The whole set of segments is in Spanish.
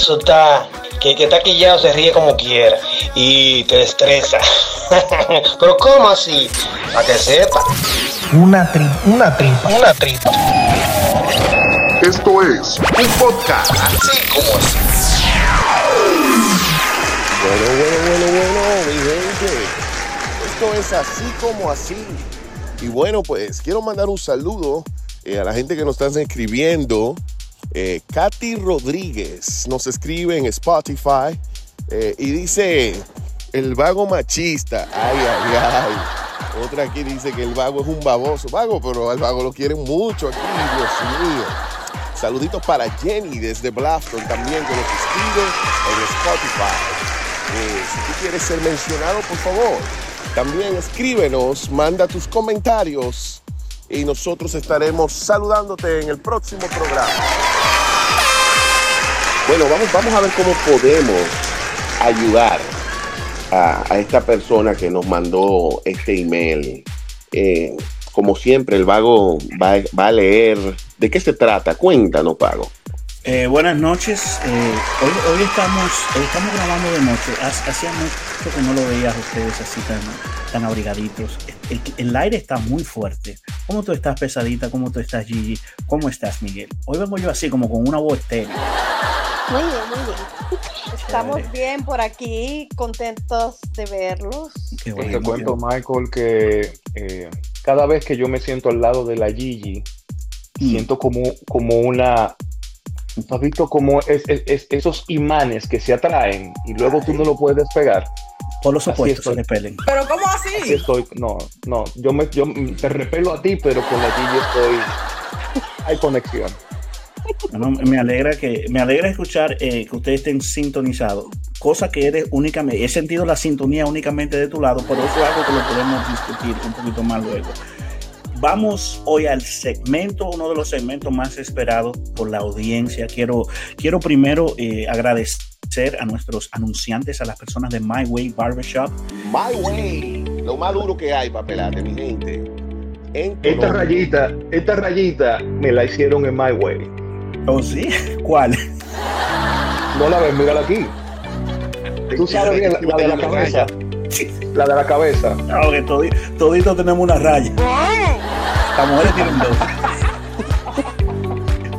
eso está, que que está quillado se ríe como quiera y te estresa. Pero ¿cómo así? Para que sepa. Una tripa, una tripa, una tripa. Esto es un podcast Así como así. Bueno, bueno, bueno, bueno, mi gente. Esto es así como así. Y bueno, pues quiero mandar un saludo eh, a la gente que nos están escribiendo. Eh, Katy Rodríguez nos escribe en Spotify eh, y dice, el vago machista. Ay, ay, ay. Otra aquí dice que el vago es un baboso. Vago, pero al vago lo quieren mucho aquí, Dios mío. Saluditos para Jenny desde Blaston también que nos escribe en Spotify. Eh, si tú quieres ser mencionado, por favor, también escríbenos, manda tus comentarios y nosotros estaremos saludándote en el próximo programa. Bueno, vamos, vamos a ver cómo podemos ayudar a, esta persona que nos mandó este email. Eh, como siempre, el vago va, va a leer de qué se trata. Cuéntanos, Pago. Eh, buenas noches. Eh, hoy, hoy estamos, hoy estamos grabando de noche. Ha- Hacía mucho que no lo veías a ustedes así tan, tan abrigaditos. El, el aire está muy fuerte. ¿Cómo tú estás, pesadita? ¿Cómo tú estás, Gigi? ¿Cómo estás, Miguel? Hoy vengo yo así como con una voz estéril. Muy bien, muy bien. Estamos Chévere. bien por aquí, contentos de verlos. Qué Pues bueno, te cuento, Michael, que eh, cada vez que yo me siento al lado de la Gigi, Mm. siento como, como una. ¿Tú has visto como es, es- es- esos imanes que se atraen y luego tú no lo puedes despegar? Por los opuestos se repelen. Pero ¿cómo Así así? estoy. No, no, yo, me, yo te repelo a ti, pero con la Gigi estoy. Hay conexión. Bueno, me alegra que me alegra escuchar eh, que ustedes estén sintonizados, cosa que eres únicamente, he sentido la sintonía únicamente de tu lado, pero eso es algo que lo podemos discutir un poquito más luego. Vamos hoy al segmento, uno de los segmentos más esperados por la audiencia. Quiero, quiero primero eh, agradecer a nuestros anunciantes, a las personas de My Way Barbershop. My Way, lo más duro que hay para pelarte, mi gente. En Esta rayita, esta rayita me la hicieron en My Way. ¿Oh, sí? ¿Cuál? No la ves, mírala aquí. Tú sabes bien la, la de la cabeza. La de la cabeza. No, que todi- todito tenemos una raya. Mujeres tienen dos.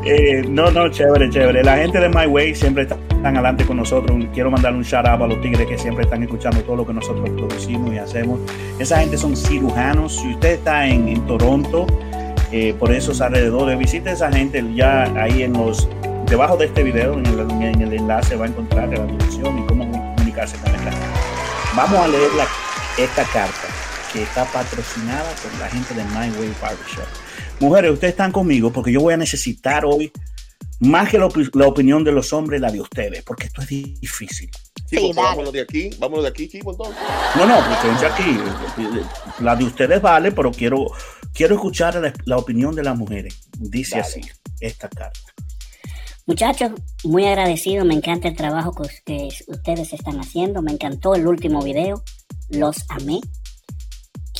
Eh, no, no, chévere, chévere. La gente de My Way siempre está- están adelante con nosotros. Quiero mandarle un shout out a los tigres que siempre están escuchando todo lo que nosotros producimos y hacemos. Esa gente son cirujanos. Si usted está en, Toronto, eh, por esos alrededores, visite a esa gente ya ahí en los debajo de este video, en el, en el enlace va a encontrar la dirección y cómo comunicarse con esta. Vamos a leer la- esta carta que está patrocinada por la gente de My Way Barbershop. Mujeres, ustedes están conmigo porque yo voy a necesitar hoy, más que la, opi- la opinión de los hombres, la de ustedes, porque esto es difícil. Sí, pues vámonos de aquí, vámonos de aquí, chicos, entonces. No, no, quédense aquí. La de ustedes vale, pero quiero, quiero escuchar la, la opinión de las mujeres. Dice Dale. así, esta carta. Muchachos, muy agradecido, me encanta el trabajo que, que ustedes están haciendo, me encantó el último video, los amé.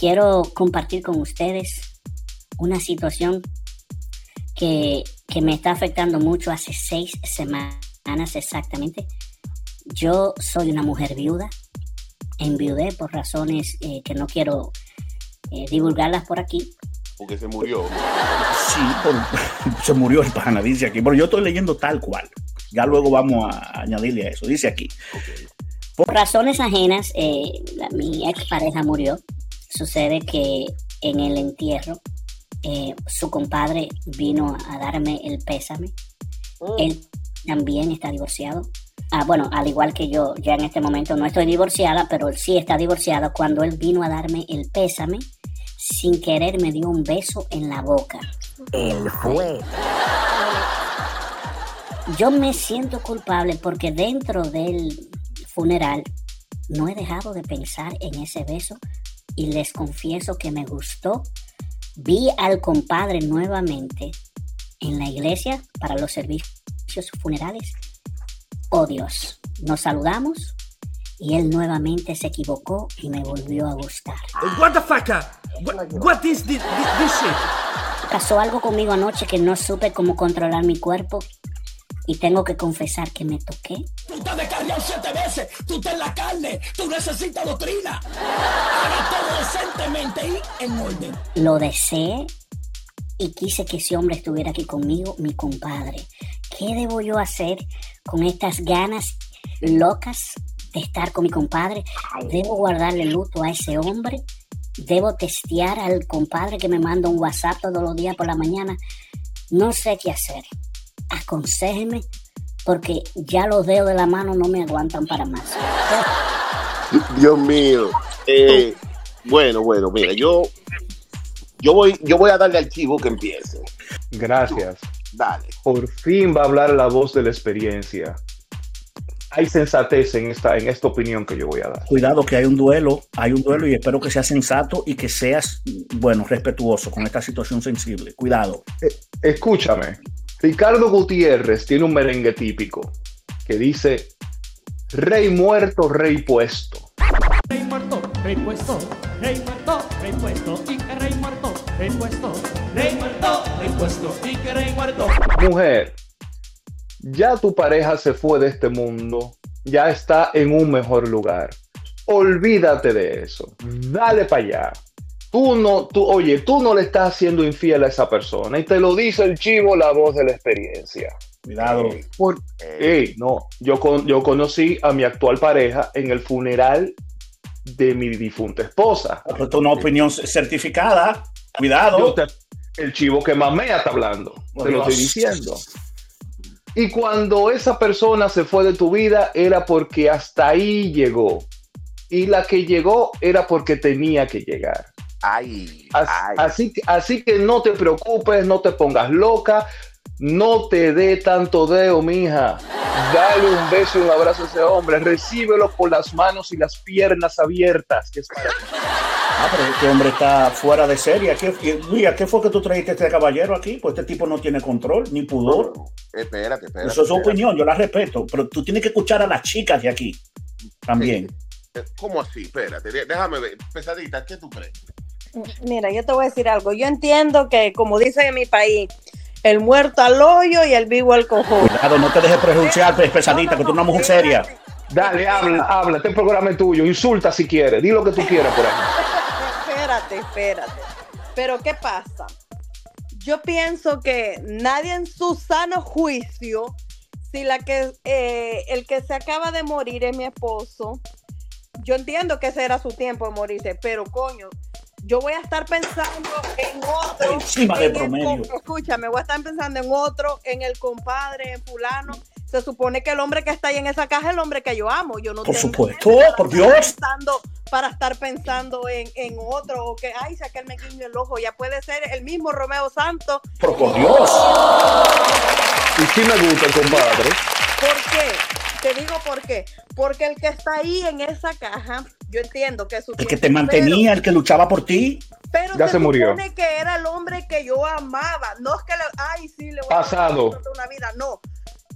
Quiero compartir con ustedes una situación que, que me está afectando mucho hace seis semanas exactamente. Yo soy una mujer viuda, enviudé por razones eh, que no quiero eh, divulgarlas por aquí, Porque se murió. Sí, por- se murió el pana, dice aquí, pero yo estoy leyendo tal cual. Ya luego vamos a añadirle a eso. Dice aquí, Por razones ajenas, eh, la- mi ex pareja murió. Sucede que en el entierro, eh, su compadre vino a darme el pésame. Él también está divorciado. Ah, bueno, al igual que yo, ya en este momento no estoy divorciada, pero él sí está divorciado. Cuando él vino a darme el pésame, sin querer me dio un beso en la boca. El fue. Yo me siento culpable porque dentro del funeral no he dejado de pensar en ese beso y les confieso que me gustó. Vi al compadre nuevamente en la iglesia para los servicios funerales. Oh Dios, nos saludamos y él nuevamente se equivocó y me volvió a gustar. What the fuck? What, what is this, this, this shit? Pasó algo conmigo anoche que no supe cómo controlar mi cuerpo Y tengo que confesar que me toqué. Tú estás descarriado siete veces, tú estás en la carne, tú necesitas doctrina. Haga todo decentemente y en orden. Lo deseé y quise que ese hombre estuviera aquí conmigo, mi compadre. ¿Qué debo yo hacer con estas ganas locas de estar con mi compadre? ¿Debo guardarle luto a ese hombre? ¿Debo testear al compadre que me manda un WhatsApp todos los días por la mañana? No sé qué hacer. Aconséjeme porque ya los dedos de la mano no me aguantan para más. Dios mío. Eh, bueno, bueno, mira, yo, yo voy, yo voy a darle al chivo que empiece. Gracias. Dale. Por fin va a hablar la voz de la experiencia. Hay sensatez en esta, en esta opinión que yo voy a dar. Cuidado que hay un duelo, hay un duelo y espero que seas sensato y que seas, bueno, respetuoso con esta situación sensible. Cuidado. Eh, escúchame, Ricardo Gutiérrez tiene un merengue típico que dice, rey muerto, rey puesto. Rey muerto, rey puesto, rey muerto, rey puesto, y que rey muerto, rey puesto, rey muerto, rey puesto, y que rey muerto. Mujer, ya tu pareja se fue de este mundo, ya está en un mejor lugar. Olvídate de eso. Dale para allá. Tú no, tú, oye, tú no le estás haciendo infiel a esa persona y te lo dice el chivo, la voz de la experiencia. Cuidado. Por- no, yo, con, yo conocí a mi actual pareja en el funeral de mi difunta esposa. Esto es una opinión certificada. Cuidado. Te- el chivo que mamea está hablando. Por te lo estoy diciendo. Y cuando esa persona se fue de tu vida era porque hasta ahí llegó. Y la que llegó era porque tenía que llegar. Ay, As- ay. Así, que- así que no te preocupes, no te pongas loca, no te dé tanto deo, mija. Dale un beso y un abrazo a ese hombre, recíbelo por las manos y las piernas abiertas. que es para ti. Ah, pero este hombre está fuera de serie. ¿Qué, Luis, ¿qué fue que tú trajiste a este caballero aquí? Pues este tipo no tiene control ni pudor. Espérate, espérate. Eso es su espérate. opinión, yo la respeto. Pero tú tienes que escuchar a las chicas de aquí también. ¿Cómo así? Espérate, de- déjame ver. Pesadita, ¿qué tú crees? Mira, yo te voy a decir algo. Yo entiendo que, como dicen en mi país, el muerto al hoyo y el vivo al cojón. Cuidado, no te dejes prejuiciar, pues, pesadita, que tú eres una mujer seria. Dale, habla, habla, este programa es tuyo, insulta si quieres, di lo que tú quieras por ahí. Espérate, espérate. Pero ¿qué pasa? Yo pienso que nadie en su sano juicio, si la que eh, el que se acaba de morir es mi esposo, yo entiendo que ese era su tiempo de morirse, pero coño, yo voy a estar pensando en otro. Encima en el promedio. com- escúchame, voy a estar pensando en otro, en el compadre, en fulano. Se supone que el hombre que está ahí en esa caja es el hombre que yo amo. Yo no Por tengo supuesto, por Dios. pensando- para estar pensando en, en otro o que, ay, saqué me guiño el ojo. Ya puede ser el mismo Romeo Santos. Pero por Dios. Y sí me gusta, compadre. ¿Por qué? Te digo por qué. Porque el que está ahí en esa caja, yo entiendo que es su El que te mantenía, el que luchaba por ti. Pero, Ya se, se murió. supone que era el hombre que yo amaba. No es que le, ay, sí, le voy Pasado. a dar una vida, no.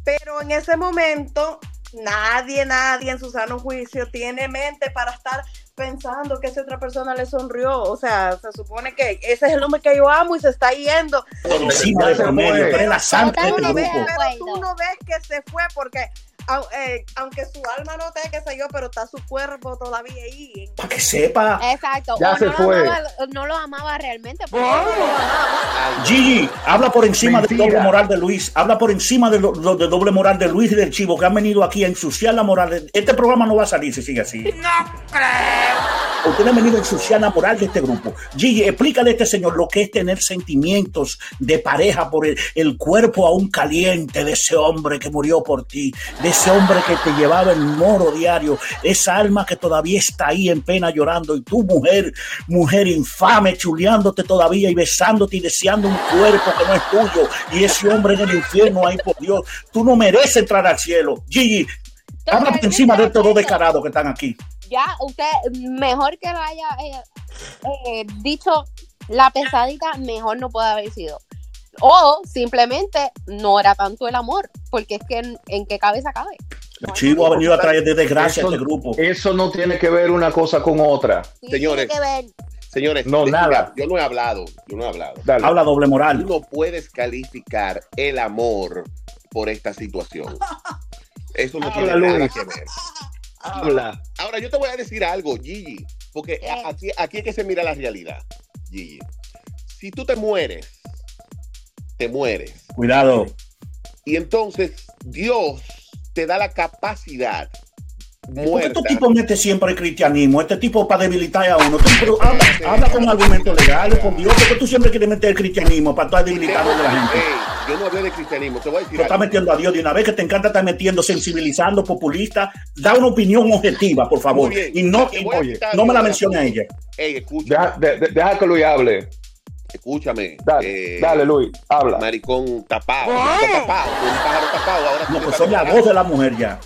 Pero en ese momento, nadie, nadie en su sano juicio tiene mente para estar pensando que esa otra persona le sonrió. O sea, se supone que ese es el hombre que yo amo y se está yendo. Por encima promedio. Tú eres la santa de este grupo. pero tú no ves que se fue porque eh, aunque su alma no te, qué sé yo, pero está su cuerpo todavía ahí. Para que sepa. Exacto. Ya o se no, fue. Lo amaba, no lo amaba realmente. Gigi, habla por encima del doble moral de Luis. Habla por encima del do- del doble moral de Luis y del Chivo que han venido aquí a ensuciar la moral. de- Este programa no va a salir si sigue así. Ustedes han venido a ensuciar la moral de este grupo. Gigi, explícale a este señor lo que es tener sentimientos de pareja por el, el cuerpo aún caliente de ese hombre que murió por ti, de ese hombre que te llevaba el moro diario, esa alma que todavía está ahí en pena llorando y tu mujer, mujer infame, chuleándote todavía y besándote y deseando un cuerpo que no es tuyo y ese hombre en el infierno, ay por Dios, tú no mereces entrar al cielo. Gigi, habla por encima de estos dos descarados que están aquí. Ya, usted, mejor que lo haya eh, eh, dicho la pesadita, mejor no puede haber sido. O simplemente no era tanto el amor, porque es que en, en qué cabeza cabe. El chivo ha venido a traer de desgracia a este grupo. Eso no tiene que ver una cosa con otra. Sí, Señores. tiene que ver. Señores, No, nada. Yo no he hablado, yo no he hablado. Dale. Habla doble Tú moral. no puedes calificar el amor por esta situación. Eso no Habla, tiene nada Luis. que ver. Habla. Ahora, yo te voy a decir algo, Gigi, porque ¿Qué? aquí, aquí es que se mira la realidad, Gigi. Si tú te mueres, te mueres. Cuidado. Y entonces Dios te da la capacidad Porque muerta. este tipo mete siempre el cristianismo, este tipo para debilitar a uno. Pero habla, habla con argumentos legales, con Dios, porque tú siempre quieres meter el cristianismo para estar debilitando a la gente. Yo no hablé de cristianismo, te voy a decir Tú estás metiendo a Dios de una vez que te encanta estar metiendo, sensibilizando, populista. Da una opinión objetiva, por favor. Y no, Te y- oye, no me la mencione a ella. Ey, Deja, de- de- deja que Luis hable. escúchame. Dale, eh, dale, Luis, habla. Maricón tapado, tapado, un pájaro tapado. Ahora No, pues son la voz de la mujer ya.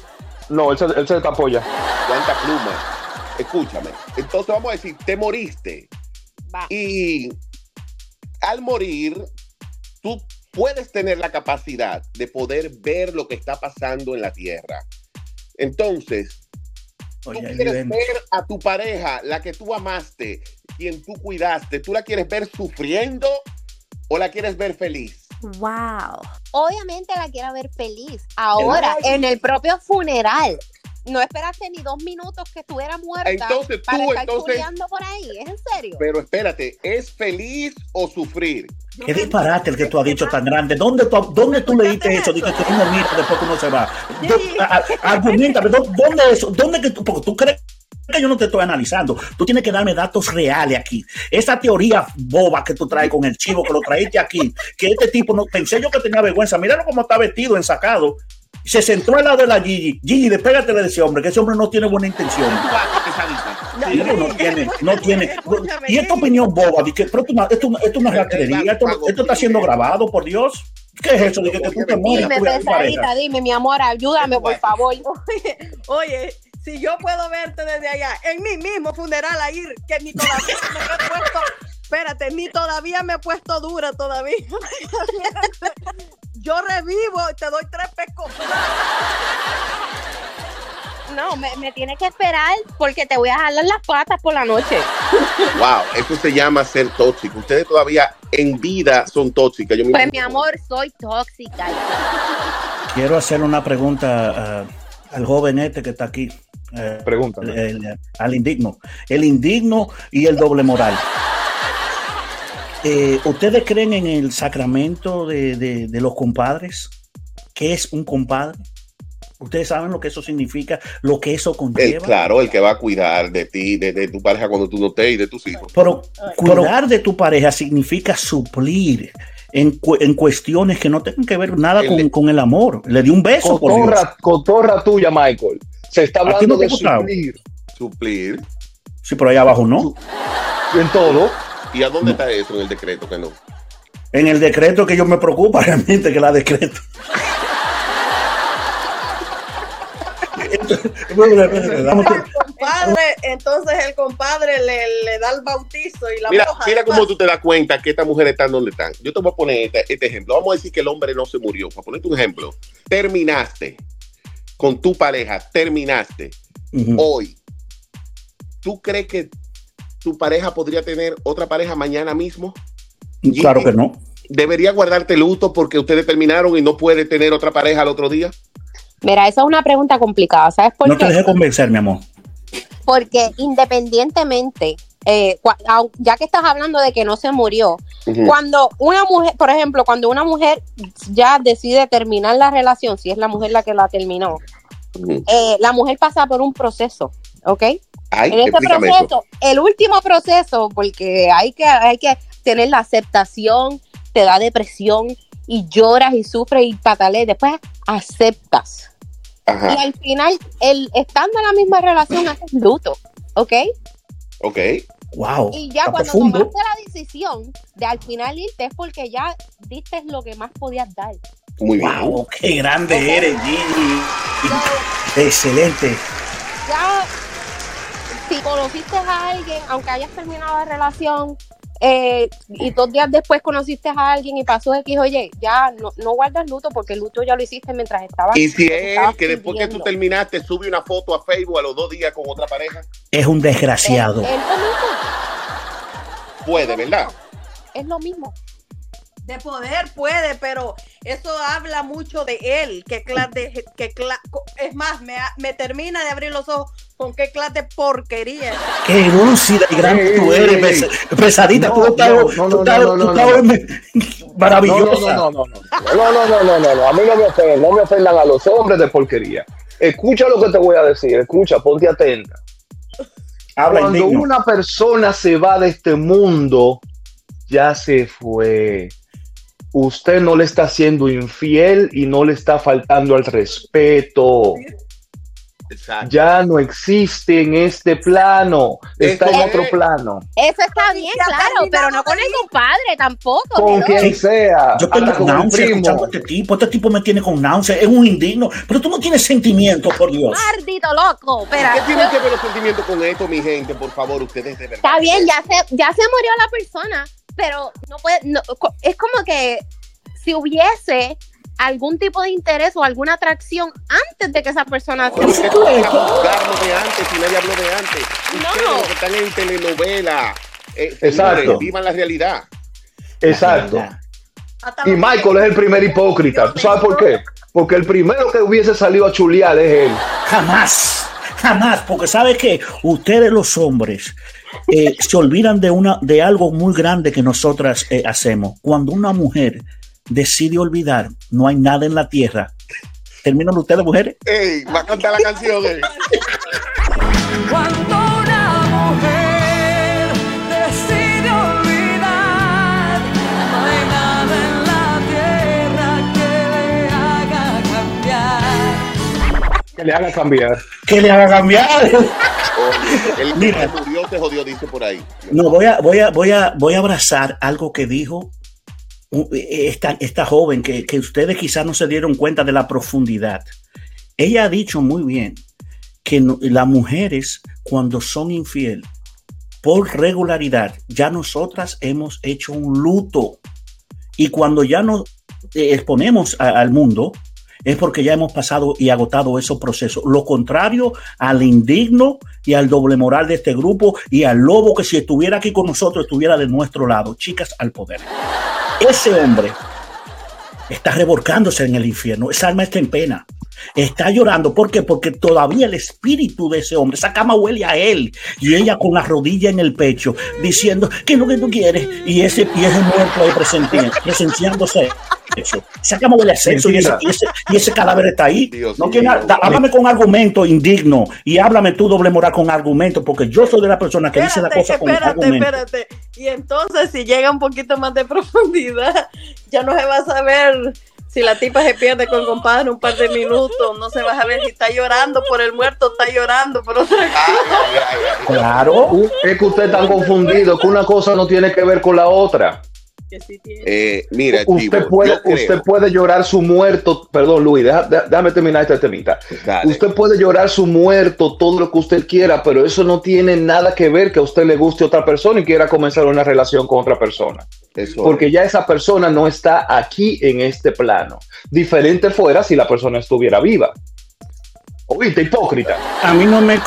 No, él se, él se tapó ya. cuánta pluma. Escúchame. Entonces vamos a decir, te moriste. Va. Y al morir, tú puedes tener la capacidad de poder ver lo que está pasando en la tierra. Entonces, tú Oye, quieres ven. ver a tu pareja, la que tú amaste, quien tú cuidaste, ¿tú la quieres ver sufriendo o la quieres ver feliz? Wow. Obviamente la quiero ver feliz. Ahora, en el propio funeral. No esperaste ni dos minutos que estuviera muerta Entonces, para tú, estar entonces- por ahí. ¿Es en serio? Pero espérate, ¿es feliz o sufrir? Qué disparate el que tú has dicho tan grande. ¿Dónde tú, dónde tú leíste eso? Dice que uno mira después que uno se va. Argumentame, ¿dó- ¿dónde eso? ¿Dónde que tú? Porque tú crees que yo no te estoy analizando. Tú tienes que darme datos reales aquí. Esa teoría boba que tú traes con el chivo que lo traíste aquí, que este tipo no pensé yo que tenía vergüenza. Míralo cómo está vestido, ensacado. Se sentó al lado de la Gigi. Gigi, despégate de ese hombre, que ese hombre no tiene buena intención. No tiene, no tiene. Y esta opinión boba, que, pero esto, esto, esto es una ratería, esto, esto está siendo grabado, por Dios. ¿Qué es eso? De que, que tú te mueras, Dime, pesadita, dime, mi amor, ayúdame, por favor. Oye, si yo puedo verte desde allá, en mi mismo funeral ahí, que ni todavía me he puesto, espérate, ni todavía me he puesto dura todavía. Yo revivo y te doy tres pescos. No, me, me tienes que esperar porque te voy a jalar las patas por la noche. Wow, eso se llama ser tóxico. Ustedes todavía en vida son tóxicas. Yo Pues mi amor, soy tóxica. Quiero hacer una pregunta ah, al joven este que está aquí. eh, Pregúntame. el- el- al indigno. El indigno y el doble moral. Eh, ¿Ustedes creen en el sacramento de, de- de los compadres? ¿Qué es un compadre? ¿Ustedes saben lo que eso significa? ¿Lo que eso El, conlleva? claro, el que va a cuidar de ti, de, de tu pareja cuando tú no estés y de tus hijos. Pero cuidar de tu pareja significa suplir en, cu- en cuestiones que no tengan que ver nada con, con el amor. Le di un beso, por Dios. Cotorra, cotorra tuya, Michael. Se está ¿A ti hablando no de suplir Suplir. Sí, pero ahí abajo no. en todo. ¿Y a dónde está eso en el decreto que no? En el decreto que yo me preocupa realmente que la decreto. Compadre, entonces el compadre le, le da el bautizo y la Mira, moja. mira cómo tú te das cuenta que estas mujeres están donde están. Yo te voy a poner este, este ejemplo. Vamos a decir que el hombre no se murió. Para ponerte un ejemplo. Terminaste con tu pareja, terminaste. Hoy, ¿tú crees que tu pareja podría tener otra pareja mañana mismo? Claro que no. ¿Debería guardarte luto porque ustedes terminaron y no puede tener otra pareja al otro día? Mira, esa es una pregunta complicada, ¿sabes por No te qué? dejé convencer, mi amor. Porque independientemente, eh, ya que estás hablando de que no se murió, cuando una mujer, por ejemplo, cuando una mujer ya decide terminar la relación, si es la mujer la que la terminó, eh, la mujer pasa por un proceso, ¿ok? Ay, en este proceso, el último proceso, porque hay que, hay que tener la aceptación, te da depresión y lloras y sufres y pataleas, después aceptas. Ajá. Y al final, el, estando en la misma relación, haces luto, ¿ok? Ok. Wow. Y ya cuando tomaste la decisión de al final irte es porque ya diste lo que más podías dar. Muy bien. Wow, qué grande eres, Gigi. Excelente. Ya, si conociste a alguien, aunque hayas terminado la relación, eh, y dos días después conociste a alguien y pasó X, oye, ya no, no guardas luto porque el luto ya lo hiciste mientras estabas. Y si es él que después que tú terminaste sube una foto a Facebook a los dos días con otra pareja, Es un desgraciado. Es lo mismo, puede, ¿verdad? es lo mismo. De poder puede, pero eso habla mucho de él. ¿Qué clase de, qué cla- es más, me, me termina de abrir los ojos con qué clase de porquería. Qué lúcida y grande tú eres, pes- pesadita. tú No, estás, no, no, tú no, estás- no, tú no, estás no. me- maravillosa. No, no, no, no, no. No, no, no, no, no, no. A mí no me ofenden, no me ofendan a los hombres de porquería. Escucha lo que te voy a decir, escucha, ponte atenta. Habla Cuando indigno. una persona se va de este mundo, ya se fue. Usted no le está siendo infiel y no le está faltando al respeto. Exacto. Ya no existe en este plano, está en otro plano. Eso está bien, claro, pero no con el compadre tampoco. Con quien sea, Yo tengo con náusea escuchando a este tipo. Este tipo me tiene con náusea. Es un indigno. Pero tú no tienes sentimiento, por Dios. Maldito loco. Espera, ¿Qué tienen que ver los sentimientos con esto, mi gente? Por favor, ustedes de verdad. está bien, ya se, ya se murió la persona, pero no puede, no, es como que si hubiese algún tipo de interés o alguna atracción antes de que esa persona se ¿Por qué tú de antes si nadie habló de antes? Ustedes No. los que están en telenovela. Eh, Exacto. señores, Vivan la realidad. Exacto. Y Michael es el primer hipócrita. ¿Tú sabes por qué? Porque el primero que hubiese salido a chulear es él. Jamás, jamás, porque sabe que ustedes los hombres eh, se olvidan de una de algo muy grande que nosotras eh, hacemos. Cuando una mujer decide olvidar, no hay nada en la tierra. ¿Terminan ustedes, mujeres? Ey, va a cantar la canción. eh. Cuando una mujer decide olvidar, no hay nada en la tierra que le haga cambiar. Que le haga cambiar. Que le haga cambiar. El que Mira. se murió se jodió, dice por ahí. No, voy a, voy a, voy a, voy a abrazar algo que dijo esta, esta joven, que, que ustedes quizás no se dieron cuenta de la profundidad. Ella ha dicho muy bien que no- las mujeres, cuando son infiel, por regularidad, ya nosotras hemos hecho un luto. Y cuando ya nos eh, exponemos a- al mundo, es porque ya hemos pasado y agotado esos procesos. Lo contrario al indigno y al doble moral de este grupo y al lobo que si estuviera aquí con nosotros estuviera de nuestro lado. Chicas, al poder. Ese hombre está revolcándose en el infierno. Esa alma está en pena. Está llorando. ¿Por qué? Porque todavía el espíritu de ese hombre, esa cama huele a él. Y ella con la rodilla en el pecho, diciendo, ¿qué es lo que tú quieres? Y ese, y ese muerto ahí presenciándose eso. Esa cama huele a sexo y ese, y ese- y ese cadáver está ahí. Dios no mío. tiene, da- háblame con argumento indigno y háblame tú doble moral con argumento, porque yo soy de la persona que dice la Espérate, cosa con espérate, argumento. espérate. Y entonces, si llega un poquito más de profundidad, ya no se va a saber si la tipa se pierde con el compadre un par de minutos. No se va a saber si está llorando por el muerto, está llorando por otra cosa. Ay, ay. Claro. Es que usted está confundido, que una cosa no tiene que ver con la otra. Que sí tiene. Eh, mira, Usted Chivo, puede, creo- usted puede llorar su muerto. Perdón, Luis, déjame terminar esta temita. Dale. Usted puede llorar su muerto, todo lo que usted quiera, pero eso no tiene nada que ver que a usted le guste otra persona y quiera comenzar una relación con otra persona. Eso Porque ya esa persona no está aquí en este plano. Diferente fuera si la persona estuviera viva. Oíste, hipócrita. A mí no me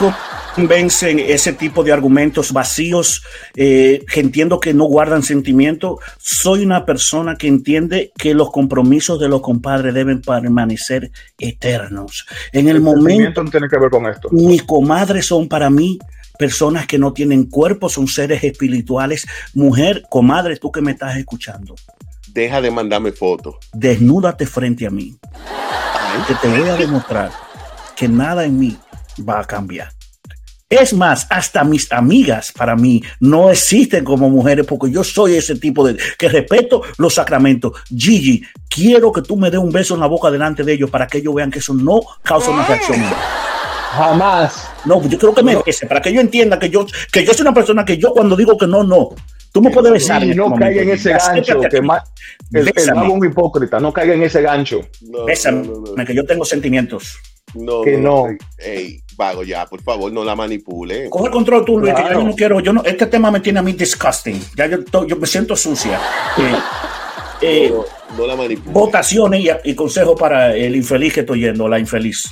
convencen ese tipo de argumentos vacíos eh, que entiendo que no guardan sentimiento. Soy una persona que entiende que los compromisos de los compadres deben permanecer eternos. En el, momento, no tiene que ver con esto. mis comadres son para mí personas que no tienen cuerpo, son seres espirituales. Mujer, comadre, tú que me estás escuchando, Deja de mandarme fotos. desnúdate frente a mí, que te voy a demostrar que nada en mí va a cambiar. Es más, hasta mis amigas para mí no existen como mujeres porque yo soy ese tipo de que respeto los sacramentos. Gigi, quiero que tú me des un beso en la boca delante de ellos para que ellos vean que eso no causa una reacción. Jamás. No, yo creo que me bese para que ellos entiendan que yo, que yo soy una persona que yo cuando digo que no, no. Tú me puedes besar. Y en no este caiga en ese gancho. Que el, el un hipócrita. No caiga en ese gancho. No, Bésame, no, no, no. que yo tengo sentimientos. No, Que no. Ey, vago ya, por favor, no la manipule. Coge el control tú, Luis, que yo no quiero, yo no, este tema me tiene a mí disgusting. Ya yo, to- yo me siento sucia. Eh, eh, No, no la manipule. votaciones y, y consejos para el infeliz que estoy yendo, la infeliz.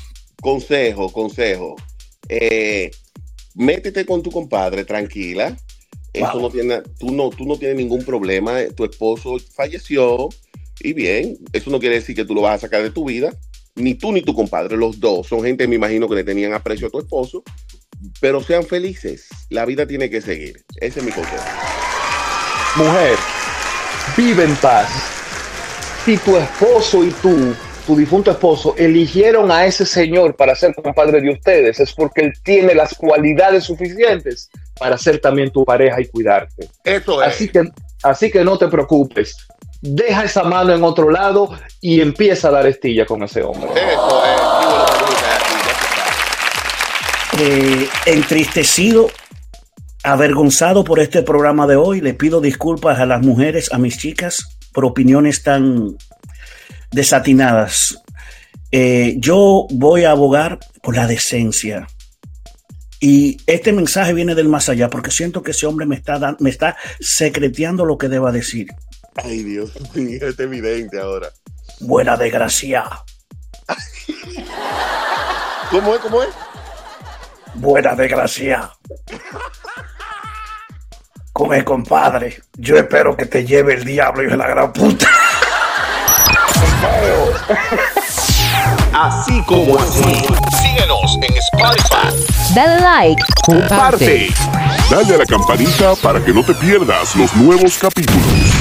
Consejo, consejo. Eh, métete con tu compadre, tranquila. Eso Wow. no tiene, tú no, tú no tienes ningún problema. Tu esposo falleció. Y bien, eso no quiere decir que tú lo vas a sacar de tu vida, ni tú ni tu compadre, los dos. Son gente, me imagino, que le tenían aprecio a tu esposo, pero sean felices. La vida tiene que seguir. Ese es mi consejo. Mujer, vive en paz. Si tu esposo y tú, tu difunto esposo, eligieron a ese señor para ser compadre de ustedes, es porque él tiene las cualidades suficientes para ser también tu pareja y cuidarte. Eso es. Así que, así que no te preocupes. Deja esa mano en otro lado y empieza a dar estilla con ese hombre. Eh, entristecido, avergonzado por este programa de hoy, le pido disculpas a las mujeres, a mis chicas, por opiniones tan desatinadas. Eh, yo voy a abogar por la decencia. Y este mensaje viene del más allá, porque siento que ese hombre me está, me está secreteando lo que deba decir. Ay, Dios mío, es evidente ahora. Buena desgracia, ¿Cómo es? ¿Cómo es? buena desgracia. Come, compadre. Yo espero que te lleve el diablo y de la gran puta. Así como así. Síguenos en Spotify. Dale like, comparte. Dale a la campanita para que no te pierdas los nuevos capítulos.